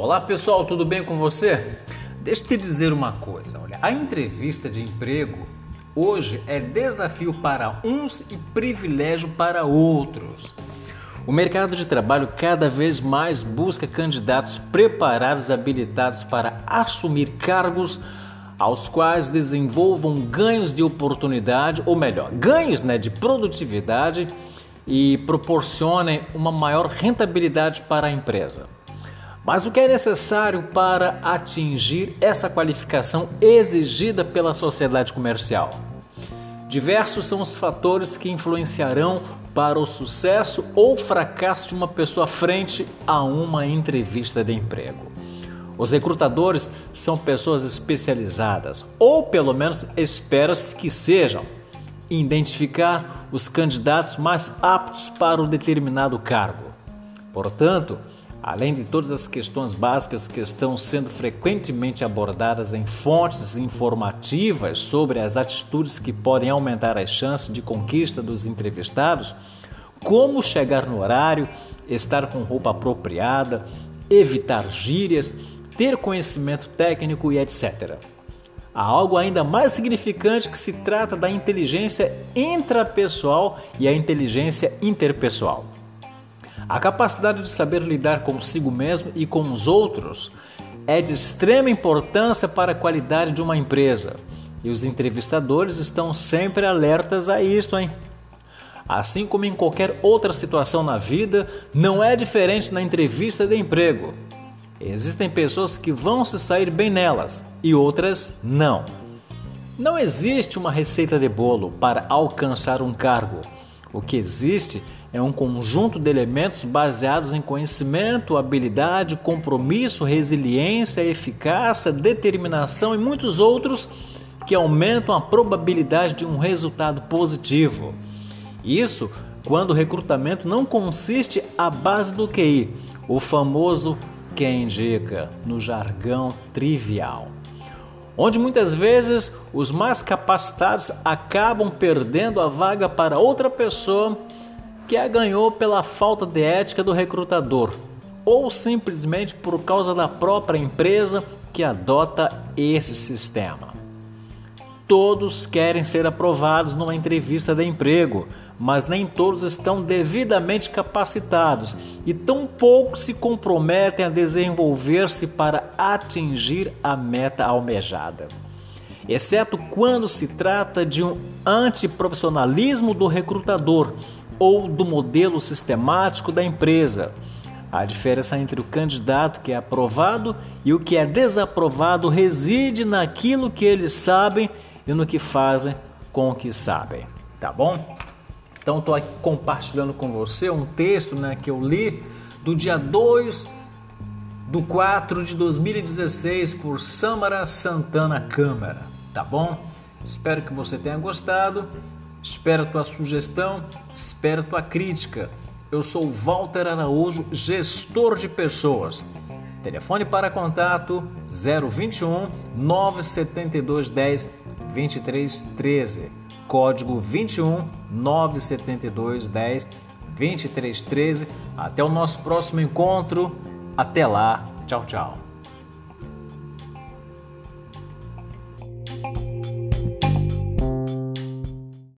Olá pessoal, tudo bem com você? Deixa eu te dizer uma coisa, olha, a entrevista de emprego hoje é desafio para uns e privilégio para outros. O mercado de trabalho cada vez mais busca candidatos preparados e habilitados para assumir cargos aos quais desenvolvam ganhos de oportunidade, ou melhor, ganhos né, de produtividade e proporcionem uma maior rentabilidade para a empresa. Mas o que é necessário para atingir essa qualificação exigida pela sociedade comercial? Diversos são os fatores que influenciarão para o sucesso ou fracasso de uma pessoa frente a uma entrevista de emprego. Os recrutadores são pessoas especializadas, ou pelo menos espera-se que sejam, em identificar os candidatos mais aptos para o determinado cargo. Portanto, Além de todas as questões básicas que estão sendo frequentemente abordadas em fontes informativas sobre as atitudes que podem aumentar as chances de conquista dos entrevistados, como chegar no horário, estar com roupa apropriada, evitar gírias, ter conhecimento técnico e etc. Há algo ainda mais significante que se trata da inteligência intrapessoal e a inteligência interpessoal. A capacidade de saber lidar consigo mesmo e com os outros é de extrema importância para a qualidade de uma empresa. E os entrevistadores estão sempre alertas a isto, hein? Assim como em qualquer outra situação na vida, não é diferente na entrevista de emprego. Existem pessoas que vão se sair bem nelas e outras não. Não existe uma receita de bolo para alcançar um cargo. O que existe é um conjunto de elementos baseados em conhecimento, habilidade, compromisso, resiliência, eficácia, determinação e muitos outros que aumentam a probabilidade de um resultado positivo. Isso quando o recrutamento não consiste à base do QI, o famoso quem indica, no jargão trivial onde muitas vezes os mais capacitados acabam perdendo a vaga para outra pessoa que a ganhou pela falta de ética do recrutador ou simplesmente por causa da própria empresa que adota esse sistema. Todos querem ser aprovados numa entrevista de emprego, mas nem todos estão devidamente capacitados e tão pouco se comprometem a desenvolver-se para atingir a meta almejada. Exceto quando se trata de um antiprofissionalismo do recrutador ou do modelo sistemático da empresa. A diferença entre o candidato que é aprovado e o que é desaprovado reside naquilo que eles sabem e no que fazem com o que sabem, tá bom? Então estou aqui compartilhando com você um texto né, que eu li do dia 2 do 4 de 2016 por Samara Santana Câmara, tá bom? Espero que você tenha gostado Espero tua sugestão, espero tua crítica. Eu sou Walter Araújo, gestor de pessoas. Telefone para contato 021 972 10 23 13. Código 21 972 10 23 13. Até o nosso próximo encontro. Até lá. Tchau, tchau.